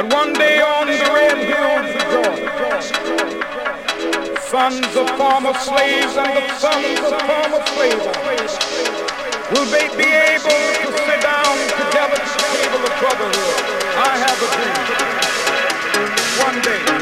that one day on the red hills of Georgia, sons of former slaves and the sons of former slaves, will they be able to sit down together at the table of brotherhood. I have a dream. One day,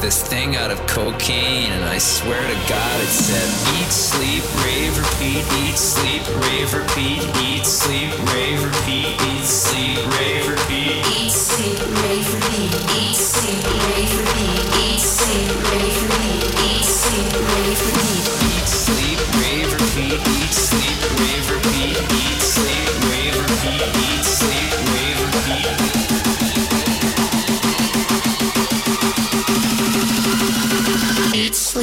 this thing out of cocaine, and I swear to God it said, Eat, sleep, rave, repeat, eat, sleep, rave, repeat, eat, sleep, rave, repeat, eat, sleep, rave, repeat, eat, sleep, rave, repeat, eat, sleep, rave, repeat, eat, sleep, rave, repeat.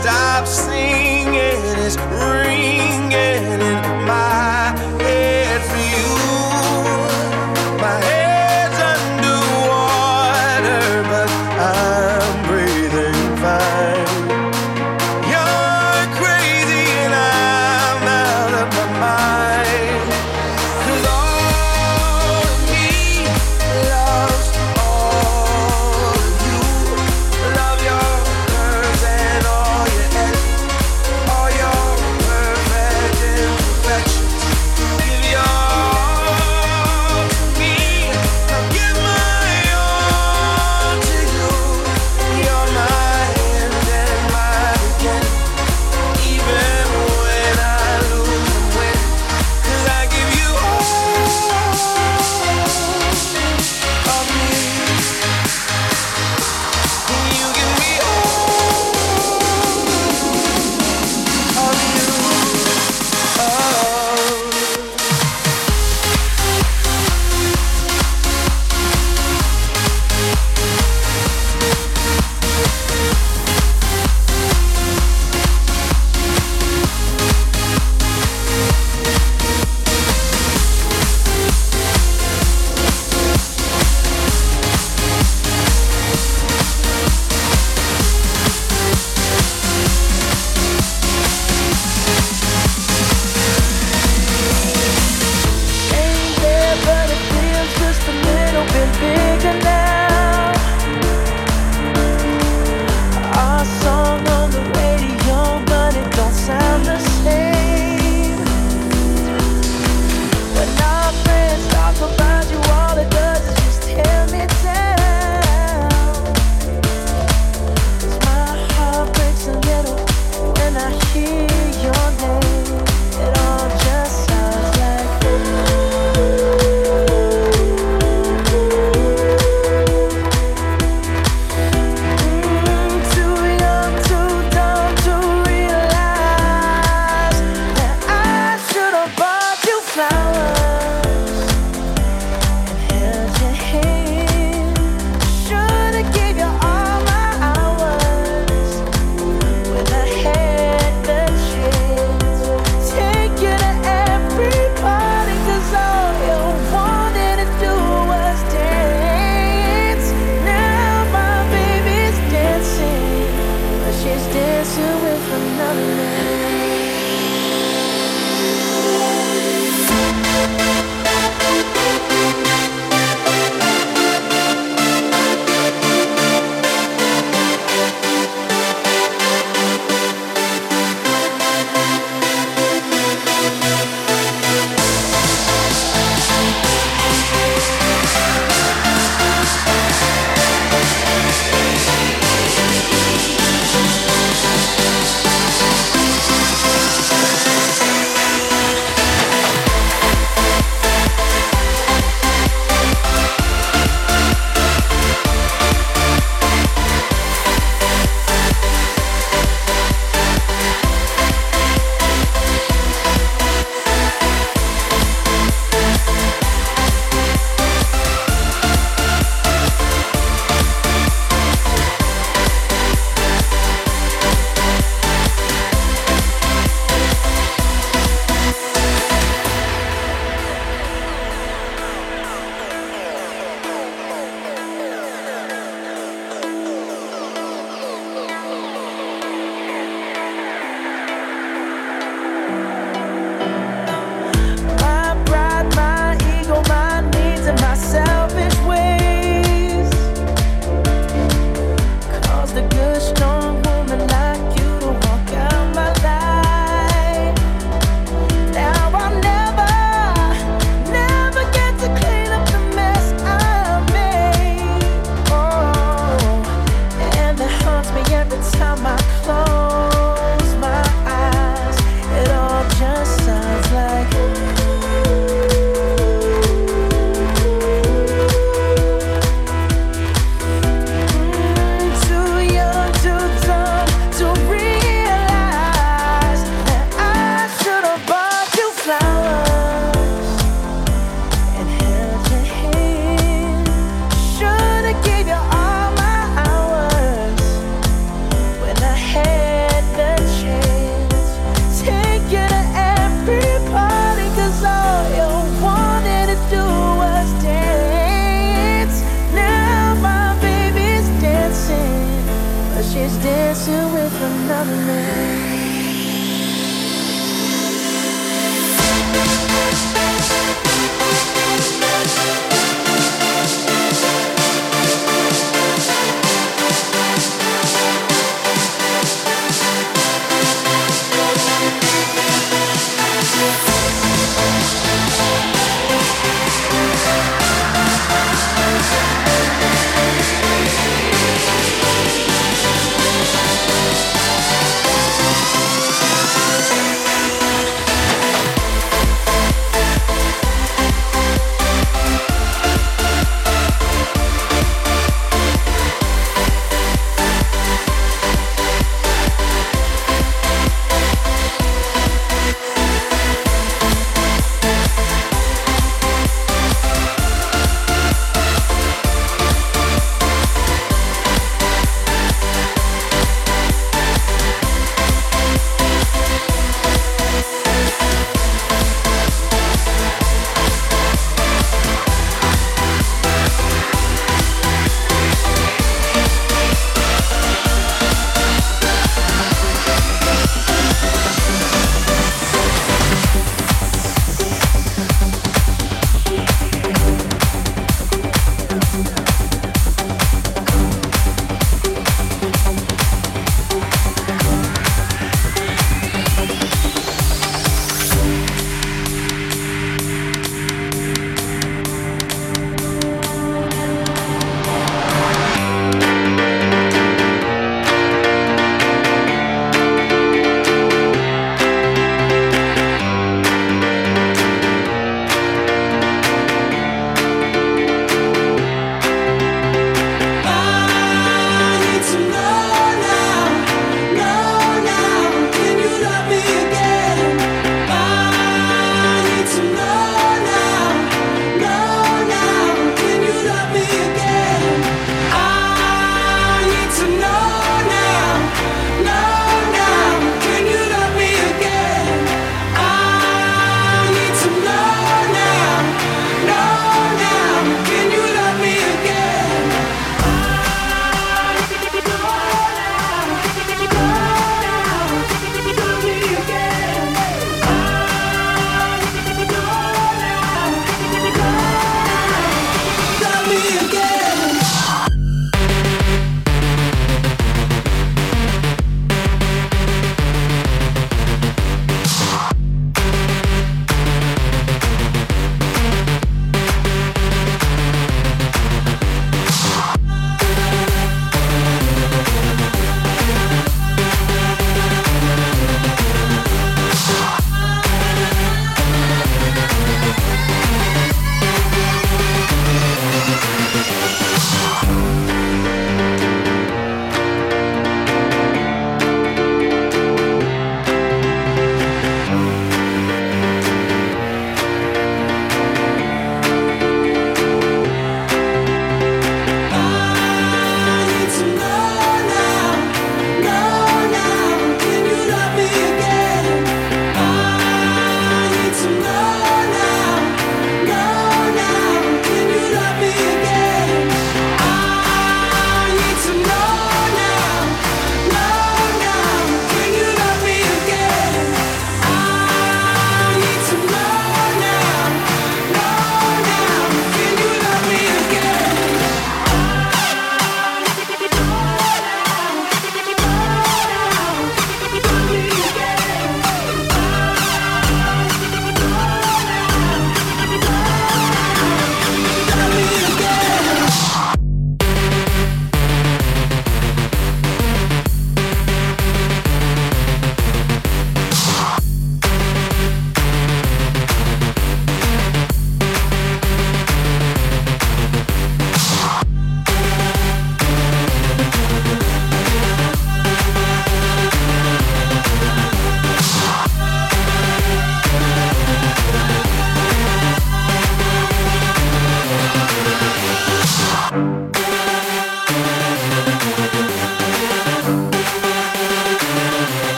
I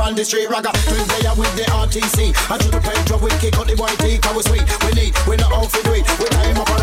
on the street ragga. Twin player with the RTC. I should have played drop, we kick on the white teeth, I was sweet. We need, we not all for greed. We came up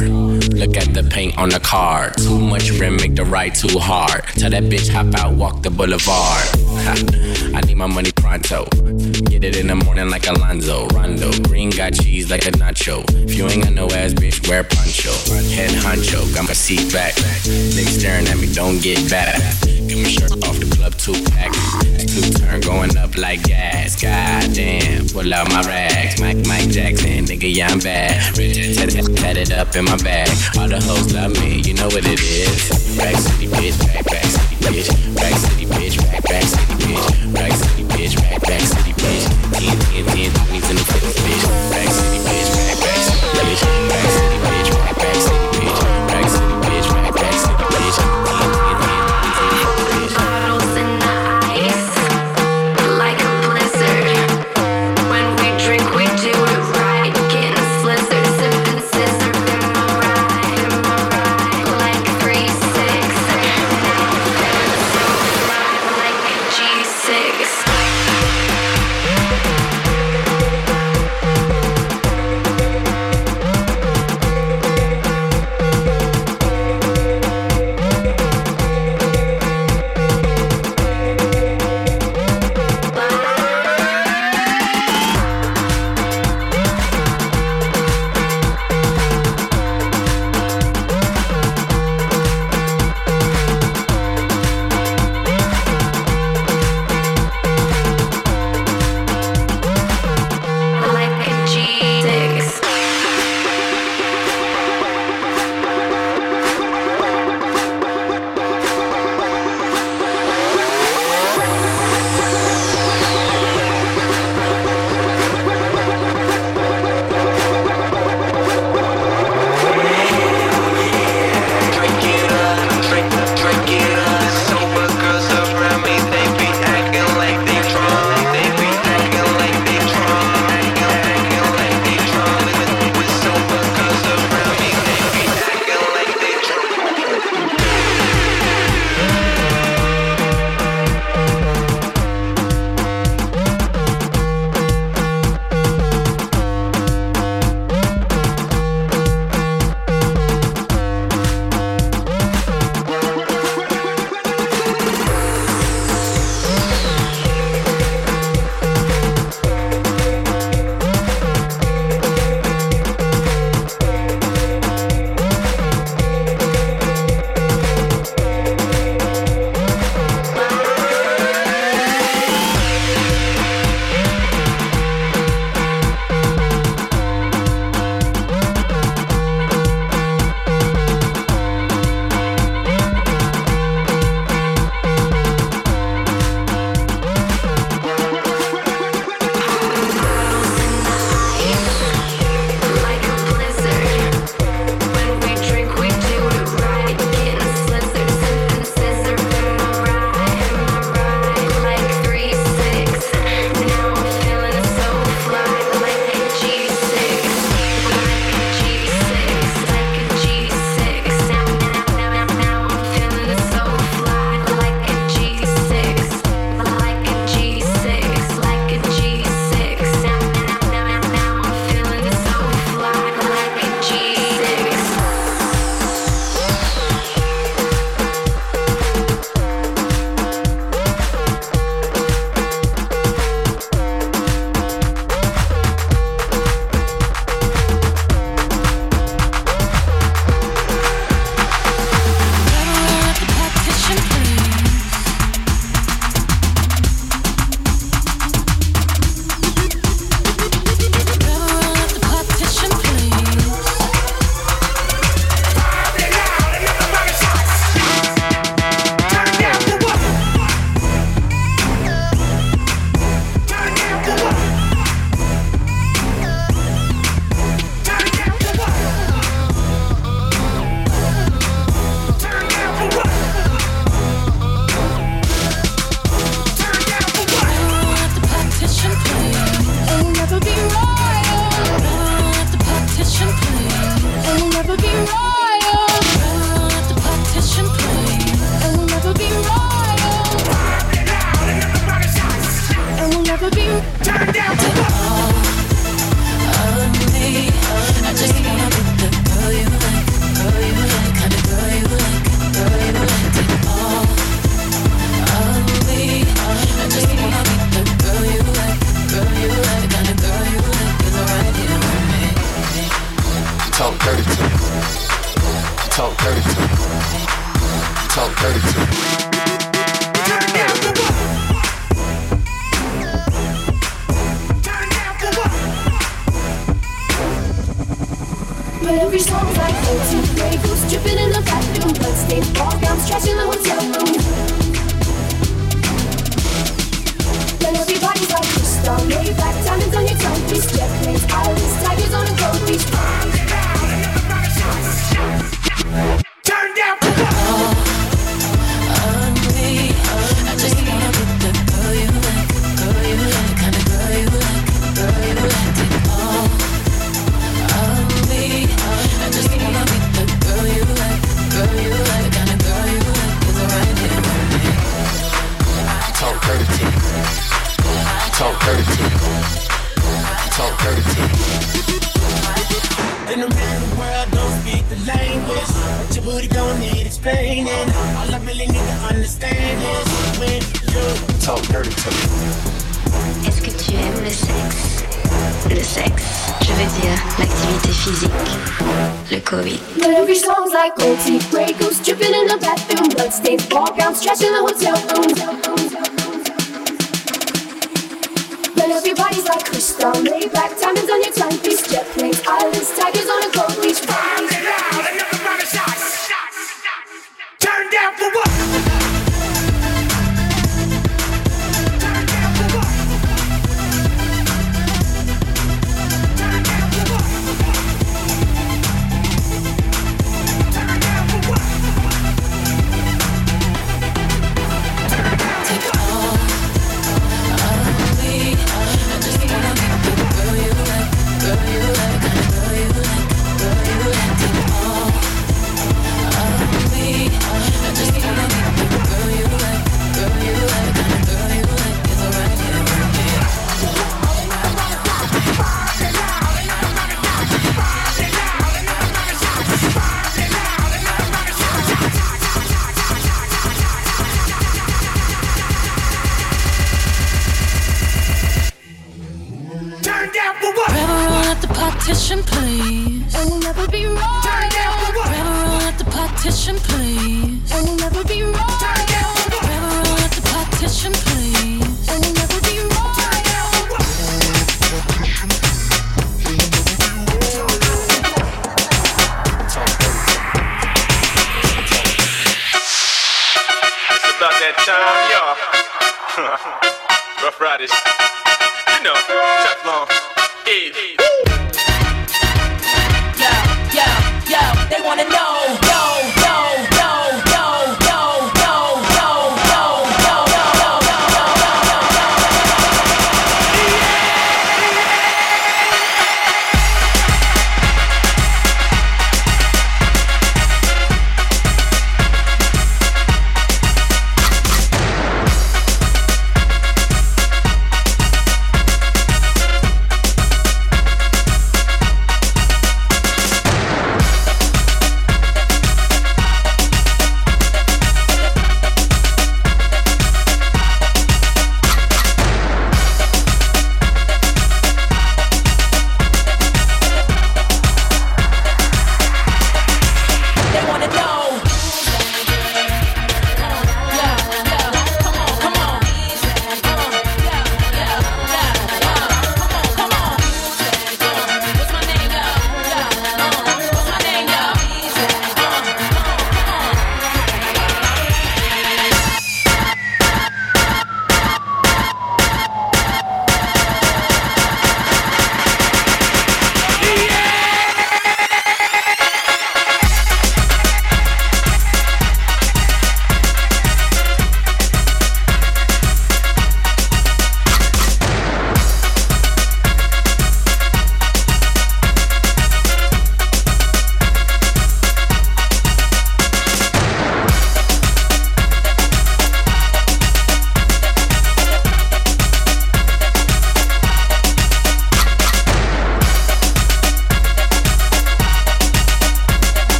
Look at the paint on the car. Too much rim, make the ride too hard. Tell that bitch, hop out, walk the boulevard. I need my money pronto. Get it in the morning like Alonzo. Rondo. Green got cheese like a nacho. If you ain't got no ass, bitch, wear poncho. Head honcho, got my seat back. Niggas staring at me, don't get back. Give me shirt off the club two pack two turn going up like gas. Goddamn, pull out my rags. Mike, Mike Jackson, nigga, yeah, I'm bad. Rich, tat it up in my bag. All the hoes love me, you know what it is. Rack City, bitch, back, back city, bitch. Rack City, bitch, back, back city, bitch. Rack City, bitch, back, back city, bitch. 10, 10, 10, 20s in the 50s, bitch. Rack City.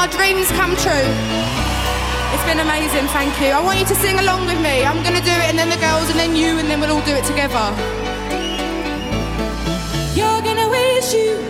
My dreams come true. It's been amazing, thank you. I want you to sing along with me. I'm gonna do it, and then the girls, and then you, and then we'll all do it together. You're gonna wish you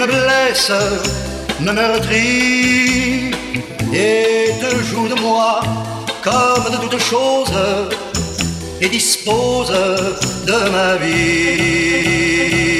me blesse, me meurtrit et te joue de moi comme de toutes choses et dispose de ma vie.